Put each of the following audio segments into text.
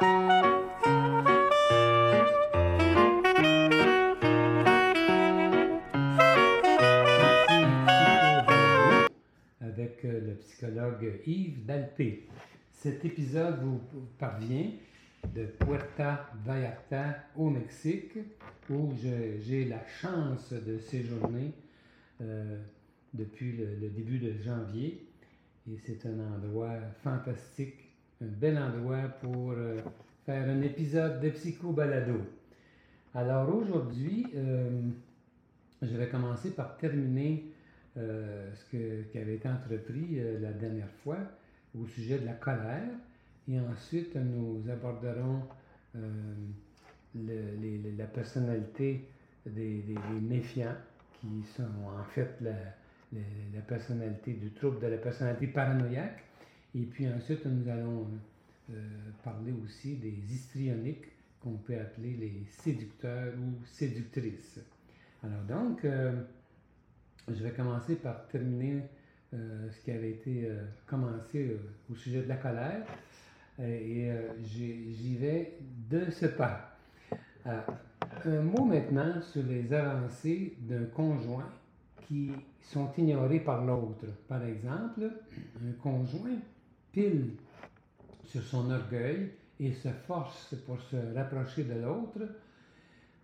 avec euh, le psychologue Yves Dalpé. Cet épisode vous parvient de Puerto Vallarta au Mexique, où j'ai la chance de séjourner euh, depuis le, début de janvier. Et c'est un endroit fantastique, un bel endroit pour euh, faire un épisode de Psycho Balado. Alors aujourd'hui, euh, je vais commencer par terminer ce qui avait été entrepris la dernière fois au sujet de la colère. Et ensuite, nous aborderons la personnalité des, méfiants, qui sont en fait la, personnalité du trouble de la personnalité paranoïaque. Et puis ensuite, nous allons euh, parler aussi des histrioniques, qu'on peut appeler les séducteurs ou séductrices. Alors donc, euh, je vais commencer par terminer euh, ce qui avait été commencé au sujet de la colère. et j'y vais de ce pas. un mot maintenant sur les avancées d'un conjoint qui sont ignorés par l'autre. Par exemple, un conjoint pile sur son orgueil et se force pour se rapprocher de l'autre,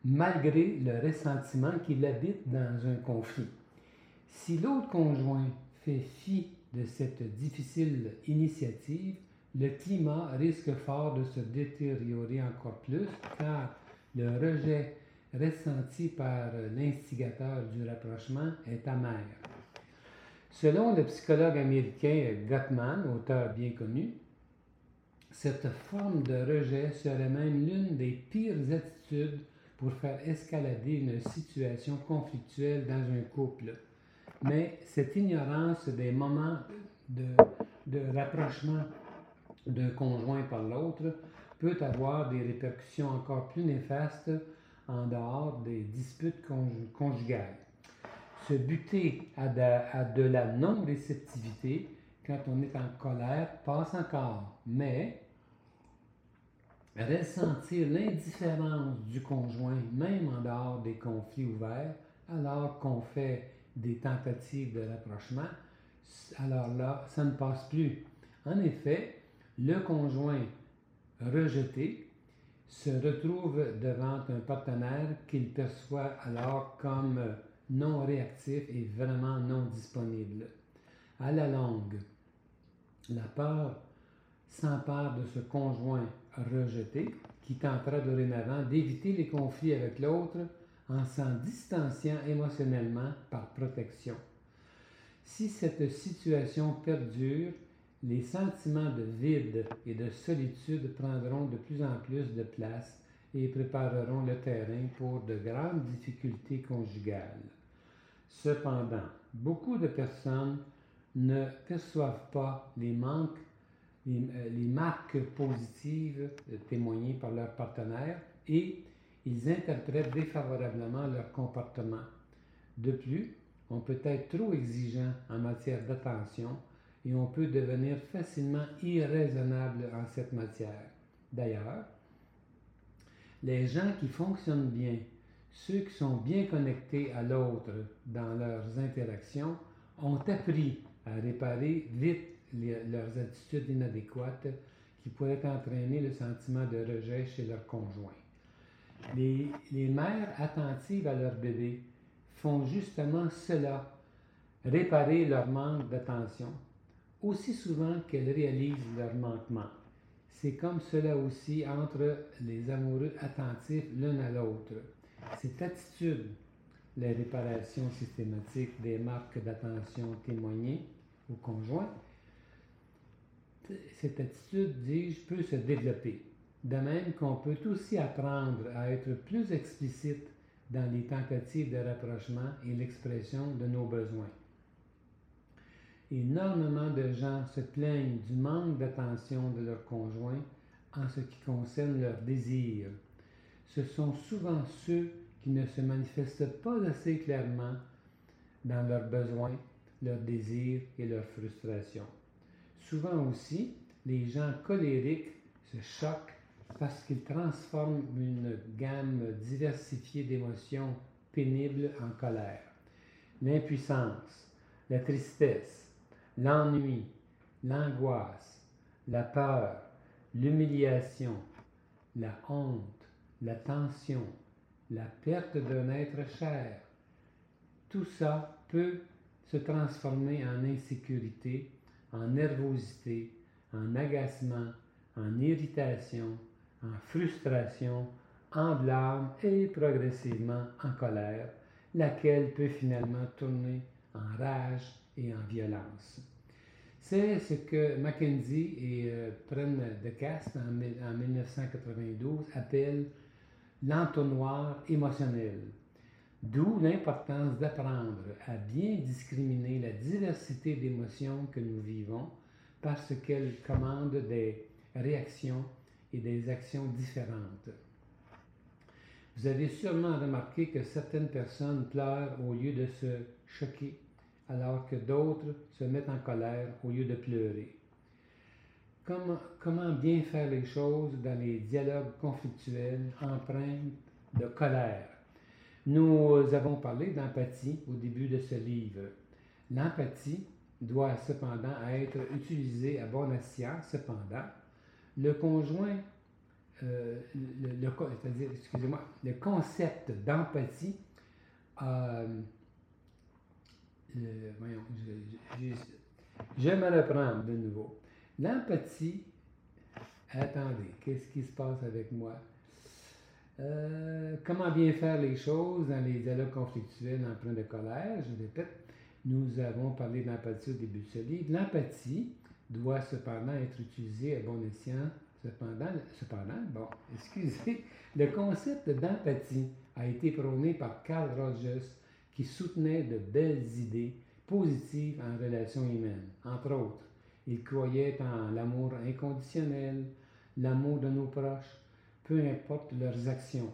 malgré le ressentiment qu'il habite dans un conflit. Si l'autre conjoint fait fi de cette difficile initiative, le climat risque fort de se détériorer encore plus car le rejet ressenti par l'instigateur du rapprochement est amer. Selon le psychologue américain Gottman, auteur bien connu, cette forme de rejet serait même l'une des pires attitudes pour faire escalader une situation conflictuelle dans un couple. Mais cette ignorance des moments de, rapprochement d'un conjoint par l'autre peut avoir des répercussions encore plus néfastes en dehors des disputes conjugales. Se buter à de, la non-réceptivité quand on est en colère passe encore, mais ressentir l'indifférence du conjoint, même en dehors des conflits ouverts, alors qu'on fait des tentatives de rapprochement, alors là, ça ne passe plus. En effet, le conjoint rejeté se retrouve devant un partenaire qu'il perçoit alors comme non réactif et vraiment non disponible. À la longue, la peur s'empare de ce conjoint rejeté qui tentera dorénavant d'éviter les conflits avec l'autre en s'en distanciant émotionnellement par protection. Si cette situation perdure, les sentiments de vide et de solitude prendront de plus en plus de place et prépareront le terrain pour de grandes difficultés conjugales. Cependant, beaucoup de personnes ne perçoivent pas les manques, les, euh, marques positives témoignées par leur partenaire et ils interprètent défavorablement leur comportement. De plus, on peut être trop exigeant en matière d'attention et on peut devenir facilement irraisonnable en cette matière. D'ailleurs, les gens qui fonctionnent bien, ceux qui sont bien connectés à l'autre dans leurs interactions, ont appris à réparer vite leurs attitudes inadéquates qui pourraient entraîner le sentiment de rejet chez leur conjoint. Les, les mères attentives à leur bébé font justement cela, réparer leur manque d'attention, aussi souvent qu'elles réalisent leur manquement. C'est comme cela aussi entre les amoureux attentifs l'un à l'autre. Cette attitude, la réparation systématique des marques d'attention témoignées au conjoint, cette attitude, dis-je, peut se développer. De même qu'on peut aussi apprendre à être plus explicite dans les tentatives de rapprochement et l'expression de nos besoins. Énormément de gens se plaignent du manque d'attention de leur conjoint en ce qui concerne leurs désirs. Ce sont souvent ceux qui ne se manifestent pas assez clairement dans leurs besoins, leurs désirs et leurs frustrations. Souvent aussi, les gens colériques se choquent parce qu'il transforme une gamme diversifiée d'émotions pénibles en colère. L'impuissance, la tristesse, l'ennui, l'angoisse, la peur, l'humiliation, la honte, la tension, la perte d'un être cher. Tout ça peut se transformer en insécurité, en nervosité, en agacement, en irritation, en frustration, en blâme et progressivement en colère, laquelle peut finalement tourner en rage et en violence. C'est ce que Mackenzie et euh, de Cast en, en 1992 appellent l'entonnoir émotionnel. D'où l'importance d'apprendre à bien discriminer la diversité d'émotions que nous vivons parce qu'elles commandent des réactions et des actions différentes. Vous avez sûrement remarqué que certaines personnes pleurent au lieu de se choquer, alors que d'autres se mettent en colère au lieu de pleurer. Comment, bien faire les choses dans les dialogues conflictuels empreints de colère? Nous avons parlé d'empathie au début de ce livre. L'empathie doit cependant être utilisée à bon escient, cependant, le conjoint, euh, le, excusez-moi, le concept d'empathie, euh, voyons, je, je, me de nouveau. L'empathie, attendez, qu'est-ce qui se passe avec moi? Euh, comment bien faire les choses dans les dialogues conflictuels empreints de colère? Je répète, nous avons parlé d'empathie au début de ce livre. L'empathie, doit cependant être utilisé à bon escient. Cependant, cependant, bon, excusez, le concept d'empathie a été prôné par Carl Rogers qui soutenait de belles idées positives en relation humaine. Entre autres, il croyait en l'amour inconditionnel, l'amour de nos proches, peu importe leurs actions.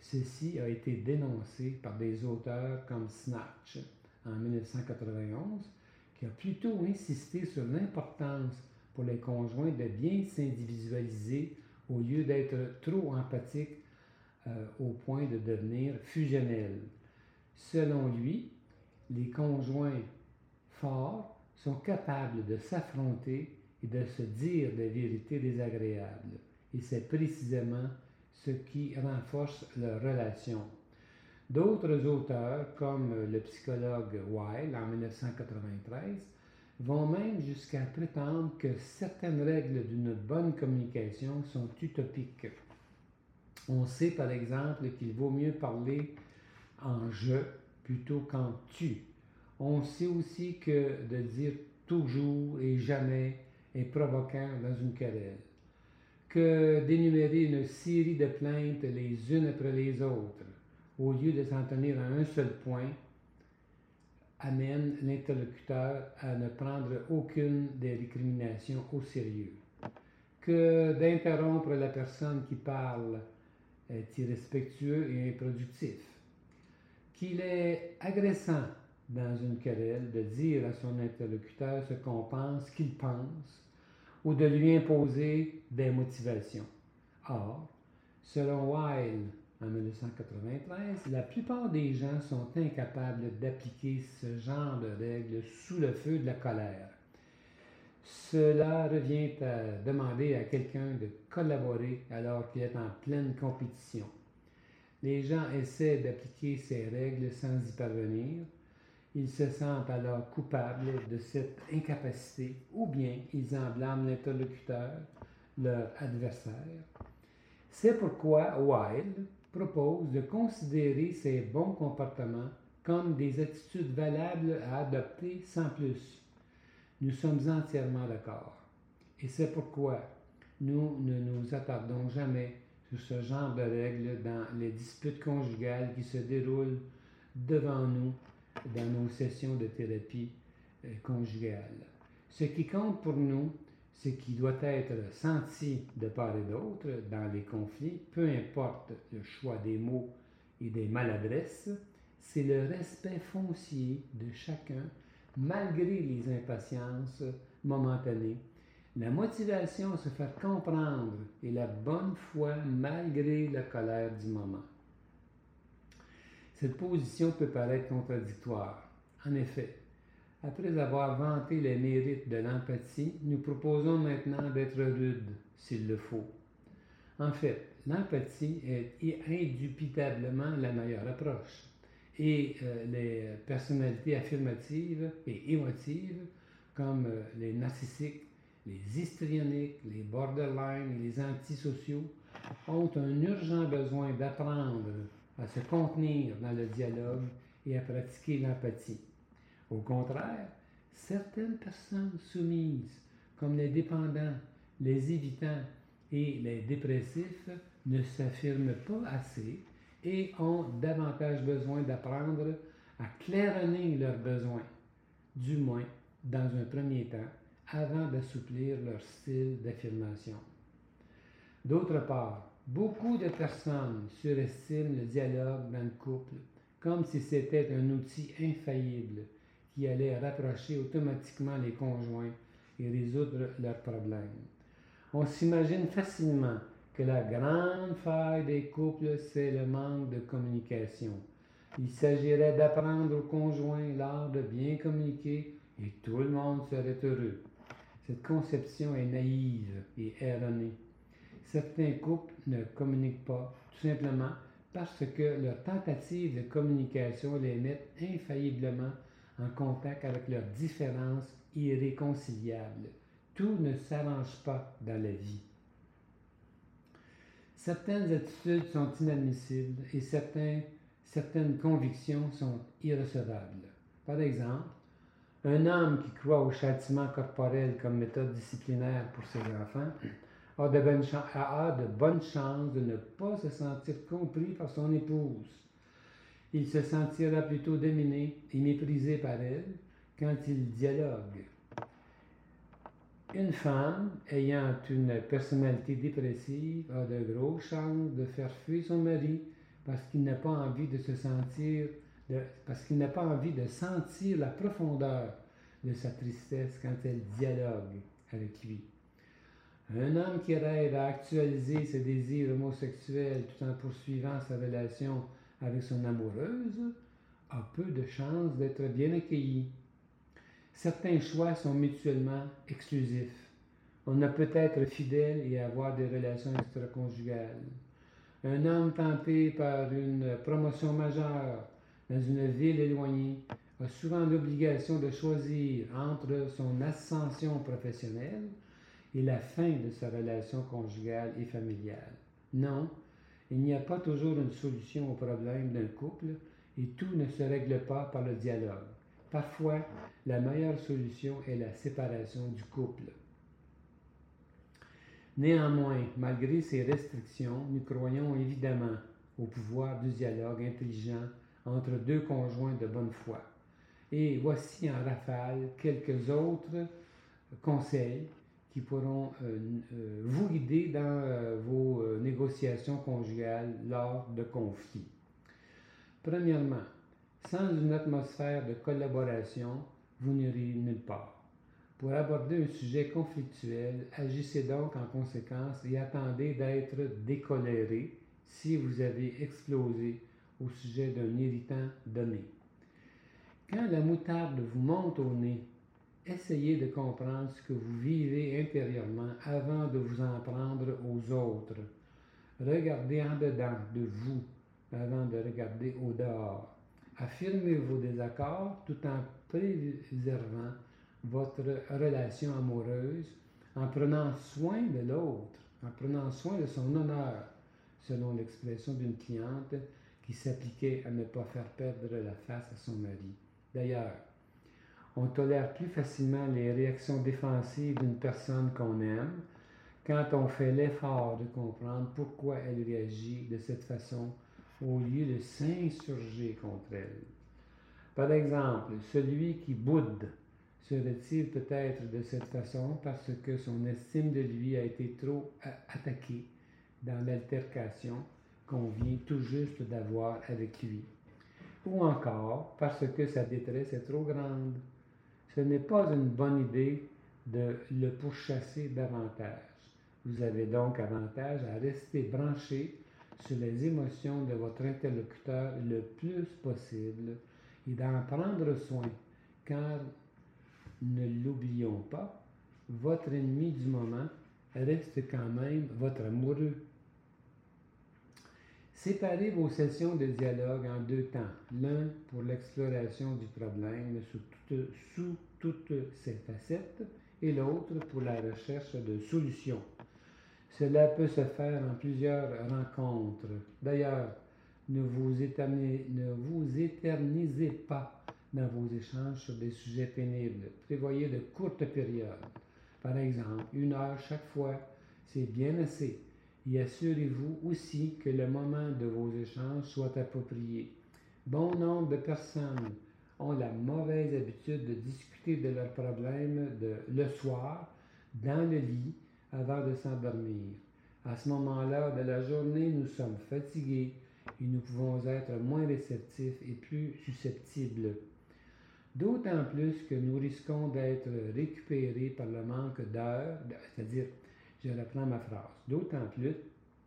Ceci a été dénoncé par des auteurs comme Snatch en 1991 qui a plutôt insisté sur l'importance pour les conjoints de bien s'individualiser au lieu d'être trop empathiques euh, au point de devenir fusionnels. Selon lui, les conjoints forts sont capables de s'affronter et de se dire des vérités désagréables. Et c'est précisément ce qui renforce leur relation. D'autres auteurs, comme le psychologue Weil en 1993, vont même jusqu'à prétendre que certaines règles d'une bonne communication sont utopiques. On sait par exemple qu'il vaut mieux parler en je plutôt qu'en tu. On sait aussi que de dire toujours et jamais est provoquant dans une querelle. Que d'énumérer une série de plaintes les unes après les autres au lieu de s'en tenir à un seul point, amène l'interlocuteur à ne prendre aucune des récriminations au sérieux. Que d'interrompre la personne qui parle est irrespectueux et improductif. Qu'il est agressant dans une querelle de dire à son interlocuteur ce qu'on pense qu'il pense ou de lui imposer des motivations. Or, selon Wilde, en 1993, la plupart des gens sont incapables d'appliquer ce genre de règles sous le feu de la colère. Cela revient à demander à quelqu'un de collaborer alors qu'il est en pleine compétition. Les gens essaient d'appliquer ces règles sans y parvenir. Ils se sentent alors coupables de cette incapacité ou bien ils en blâment l'interlocuteur, leur adversaire. C'est pourquoi Wilde propose de considérer ces bons comportements comme des attitudes valables à adopter sans plus. Nous sommes entièrement d'accord. Et c'est pourquoi nous ne nous attardons jamais sur ce genre de règles dans les disputes conjugales qui se déroulent devant nous dans nos sessions de thérapie euh, conjugale. Ce qui compte pour nous, ce qui doit être senti de part et d'autre dans les conflits, peu importe le choix des mots et des maladresses, c'est le respect foncier de chacun malgré les impatiences momentanées, La motivation à se faire comprendre et la bonne foi malgré la colère du moment. Cette position peut paraître contradictoire. En effet, après avoir vanté les mérites de l'empathie, nous proposons maintenant d'être rudes, s'il le faut. En fait, l'empathie est indubitablement la meilleure approche. Et euh, les personnalités affirmatives et émotives, comme euh, les narcissiques, les histrioniques, les borderline et les antisociaux, ont un urgent besoin d'apprendre à se contenir dans le dialogue et à pratiquer l'empathie. Au contraire, certaines personnes soumises, comme les dépendants, les évitants et les dépressifs, ne s'affirment pas assez et ont davantage besoin d'apprendre à claironner leurs besoins, du moins dans un premier temps, avant d'assouplir leur style d'affirmation. D'autre part, beaucoup de personnes surestiment le dialogue dans le couple comme si c'était un outil infaillible qui allait rapprocher automatiquement les conjoints et résoudre leurs problèmes. On s'imagine facilement que la grande faille des couples, c'est le manque de communication. Il s'agirait d'apprendre aux conjoints l'art de bien communiquer et tout le monde serait heureux. Cette conception est naïve et erronée. Certains couples ne communiquent pas, tout simplement parce que leurs tentatives de communication les mettent infailliblement en contact avec leurs différences irréconciliables. Tout ne s'arrange pas dans la vie. Certaines attitudes sont inadmissibles et certaines convictions sont irrecevables. Par exemple, un homme qui croit au châtiment corporel comme méthode disciplinaire pour ses enfants a de, bonnes chances de ne pas se sentir compris par son épouse. Il se sentira plutôt dominé et méprisé par elle quand il dialogue. Une femme ayant une personnalité dépressive a de grosses chances de faire fuir son mari parce qu'il n'a pas envie de se sentir, parce qu'il n'a pas envie de sentir la profondeur de sa tristesse quand elle dialogue avec lui. Un homme qui rêve à actualiser ses désirs homosexuels tout en poursuivant sa relation avec son amoureuse a peu de chances d'être bien accueilli. Certains choix sont mutuellement exclusifs. On a peut être fidèle et avoir des relations extra-conjugales. Un homme tenté par une promotion majeure dans une ville éloignée a souvent l'obligation de choisir entre son ascension professionnelle et la fin de sa relation conjugale et familiale. Non, il n'y a pas toujours une solution au problème d'un couple et tout ne se règle pas par le dialogue. Parfois, la meilleure solution est la séparation du couple. Néanmoins, malgré ces restrictions, nous croyons évidemment au pouvoir du dialogue intelligent entre deux conjoints de bonne foi. Et voici en rafale quelques autres conseils pourront euh, euh, vous guider dans euh, vos négociations conjugales lors de conflits. Premièrement, sans une atmosphère de collaboration, vous n'irez nulle part. Pour aborder un sujet conflictuel, agissez donc en conséquence et attendez d'être décoléré si vous avez explosé au sujet d'un irritant donné. Quand la moutarde vous monte au nez, essayez de comprendre ce que vous vivez intérieurement avant de vous en prendre aux autres. Regardez en dedans de vous avant de regarder au dehors. Affirmez vos désaccords tout en préservant votre relation amoureuse, en prenant soin de l'autre, en prenant soin de son honneur, selon l'expression d'une cliente qui s'appliquait à ne pas faire perdre la face à son mari. D'ailleurs, on tolère plus facilement les réactions défensives d'une personne qu'on aime quand on fait l'effort de comprendre pourquoi elle réagit de cette façon au lieu de s'insurger contre elle. Par exemple, celui qui boude serait-il peut-être de cette façon parce que son estime de lui a été trop attaquée dans l'altercation qu'on vient tout juste d'avoir avec lui, ou encore parce que sa détresse est trop grande. Ce n'est pas une bonne idée de le pourchasser davantage. Vous avez donc avantage à rester branché sur les émotions de votre interlocuteur le plus possible et d'en prendre soin, car ne l'oublions pas, votre ennemi du moment reste quand même votre amoureux. Séparez vos sessions de dialogue en deux temps, l'un pour l'exploration du problème sous, toutes ses facettes et l'autre pour la recherche de solutions. Cela peut se faire en plusieurs rencontres. D'ailleurs, ne vous, éternisez pas dans vos échanges sur des sujets pénibles. Prévoyez de courtes périodes. Par exemple, une heure chaque fois, c'est bien assez. Et assurez-vous aussi que le moment de vos échanges soit approprié. Bon nombre de personnes ont la mauvaise habitude de discuter de leurs problèmes le soir, dans le lit, avant de s'endormir. À ce moment-là de la journée, nous sommes fatigués et nous pouvons être moins réceptifs et plus susceptibles. D'autant plus que nous risquons d'être récupérés par le manque d'heures, c'est-à-dire, je reprends ma phrase, d'autant plus,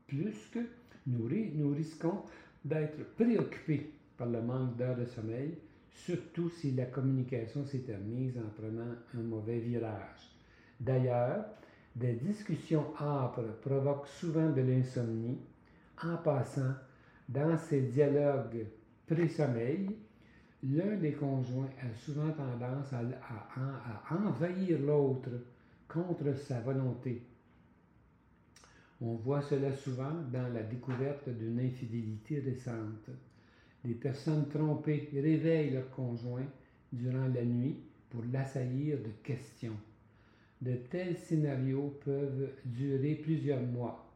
plus que nous, risquons d'être préoccupés par le manque d'heures de sommeil, surtout si la communication s'éternise en prenant un mauvais virage. D'ailleurs, des discussions âpres provoquent souvent de l'insomnie. En passant, dans ces dialogues pré-sommeil, l'un des conjoints a souvent tendance à, envahir l'autre contre sa volonté. On voit cela souvent dans la découverte d'une infidélité récente. Des personnes trompées réveillent leur conjoint durant la nuit pour l'assaillir de questions. De tels scénarios peuvent durer plusieurs mois.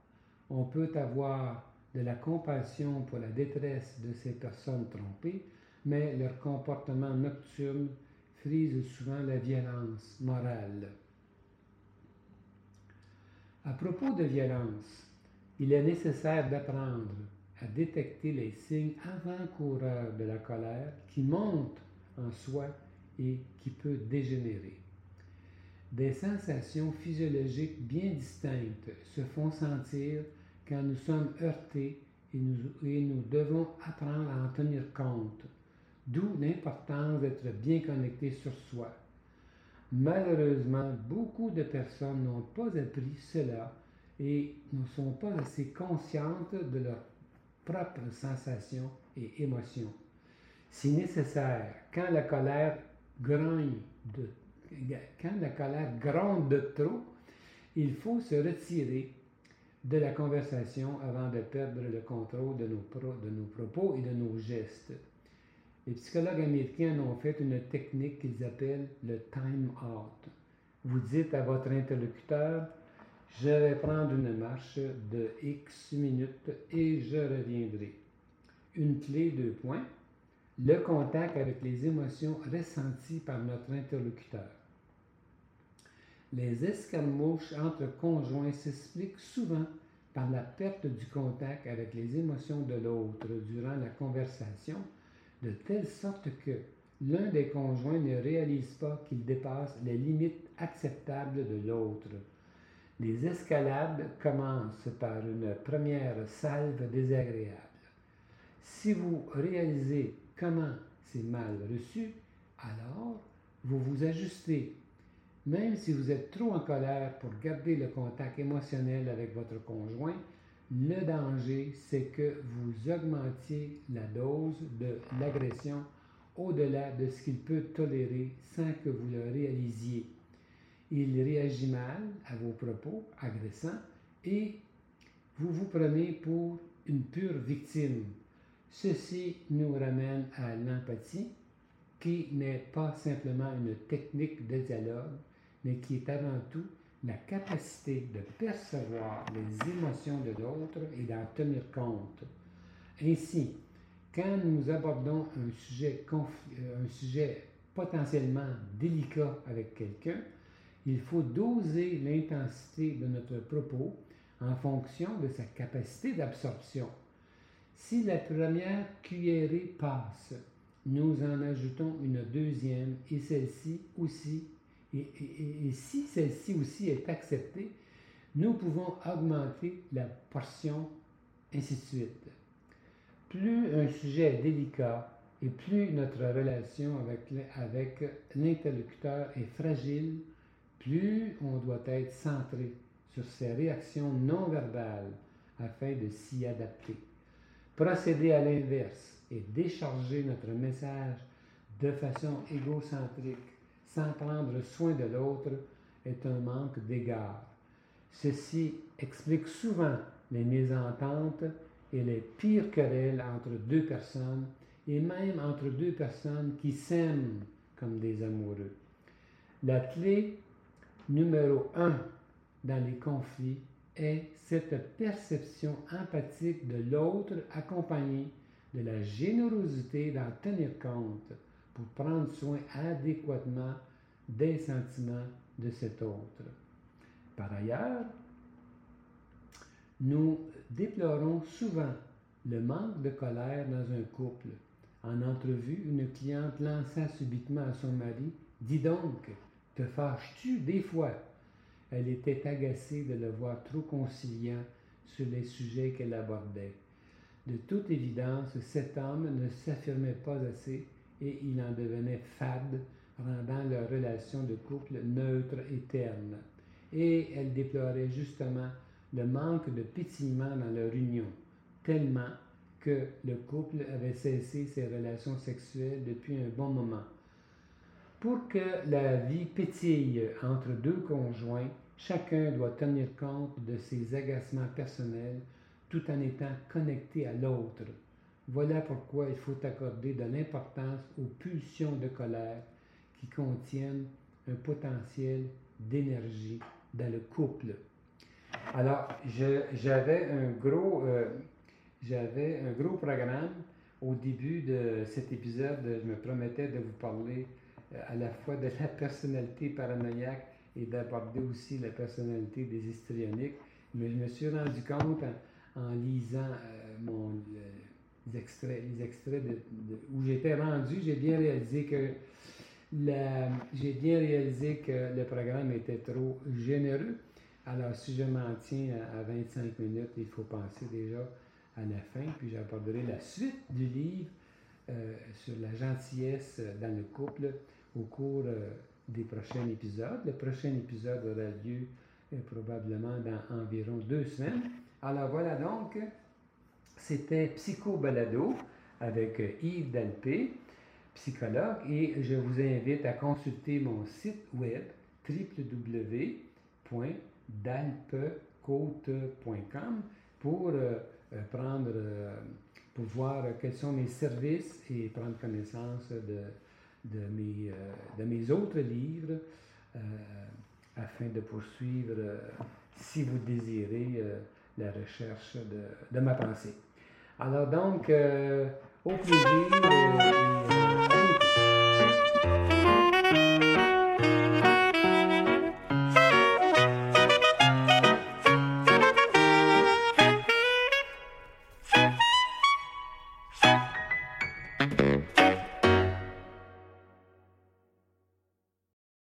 On peut avoir de la compassion pour la détresse de ces personnes trompées, mais leur comportement nocturne frise souvent la violence morale. À propos de violence, il est nécessaire d'apprendre à détecter les signes avant-coureurs de la colère qui monte en soi et qui peut dégénérer. Des sensations physiologiques bien distinctes se font sentir quand nous sommes heurtés et nous, devons apprendre à en tenir compte, d'où l'importance d'être bien connecté sur soi. Malheureusement, beaucoup de personnes n'ont pas appris cela et ne sont pas assez conscientes de leurs propres sensations et émotions. Si nécessaire, quand la colère grogne quand la colère gronde de trop, il faut se retirer de la conversation avant de perdre le contrôle de nos propos et de nos gestes. Les psychologues américains ont fait une technique qu'ils appellent le time out. Vous dites à votre interlocuteur, je vais prendre une marche de X minutes et je reviendrai. Une clé, deux points le contact avec les émotions ressenties par notre interlocuteur. Les escarmouches entre conjoints s'expliquent souvent par la perte du contact avec les émotions de l'autre durant la conversation, de telle sorte que l'un des conjoints ne réalise pas qu'il dépasse les limites acceptables de l'autre. Les escalades commencent par une première salve désagréable. Si vous réalisez comment c'est mal reçu, alors vous vous ajustez. Même si vous êtes trop en colère pour garder le contact émotionnel avec votre conjoint, le danger, c'est que vous augmentiez la dose de l'agression au-delà de ce qu'il peut tolérer sans que vous le réalisiez. Il réagit mal à vos propos agressants et vous vous prenez pour une pure victime. Ceci nous ramène à l'empathie, qui n'est pas simplement une technique de dialogue, mais qui est avant tout la capacité de percevoir les émotions de l'autre et d'en tenir compte. Ainsi, quand nous abordons un sujet, euh, un sujet potentiellement délicat avec quelqu'un, il faut doser l'intensité de notre propos en fonction de sa capacité d'absorption. Si la première cuillerée passe, nous en ajoutons une deuxième et celle-ci aussi, et si celle-ci aussi est acceptée, nous pouvons augmenter la portion, ainsi de suite. Plus un sujet est délicat et plus notre relation avec, l'interlocuteur est fragile, plus on doit être centré sur ses réactions non verbales afin de s'y adapter. Procéder à l'inverse et décharger notre message de façon égocentrique sans prendre soin de l'autre est un manque d'égard. Ceci explique souvent les mésententes et les pires querelles entre deux personnes et même entre deux personnes qui s'aiment comme des amoureux. La clé numéro un dans les conflits est cette perception empathique de l'autre accompagnée de la générosité d'en tenir compte pour prendre soin adéquatement des sentiments de cet autre. Par ailleurs, nous déplorons souvent le manque de colère dans un couple. En entrevue, une cliente lança subitement à son mari Dis donc, te fâches-tu des fois Elle était agacée de le voir trop conciliant sur les sujets qu'elle abordait. De toute évidence, cet homme ne s'affirmait pas assez et il en devenait fade, rendant leur relation de couple neutre et terne et elle déplorait justement le manque de pétillement dans leur union, tellement que le couple avait cessé ses relations sexuelles depuis un bon moment. Pour que la vie pétille entre deux conjoints, chacun doit tenir compte de ses agacements personnels tout en étant connecté à l'autre. Voilà pourquoi il faut accorder de l'importance aux pulsions de colère qui contiennent un potentiel d'énergie dans le couple. Alors, j'avais un gros, euh, un gros programme au début de cet épisode. Je me promettais de vous parler euh, à la fois de la personnalité paranoïaque et d'aborder aussi la personnalité des histrioniques. Mais je me suis rendu compte en, lisant euh, mon, les extraits, les extraits où j'étais rendu, j'ai bien réalisé que j'ai bien réalisé que le programme était trop généreux. Alors, si je m'en tiens à, 25 minutes, il faut penser déjà à la fin, puis j'aborderai la suite du livre euh, sur la gentillesse dans le couple au cours euh, des prochains épisodes. Le prochain épisode aura lieu euh, probablement dans environ deux semaines. Alors voilà donc, c'était Psycho Balado avec Yves Dalpé psychologue et je vous invite à consulter mon site web www.dalpecote.com pour euh, euh, prendre euh, pour voir quels sont mes services et prendre connaissance de, de, mes, de mes autres livres afin de poursuivre, si vous désirez, la recherche de, de, ma pensée. Alors donc, euh, au plaisir.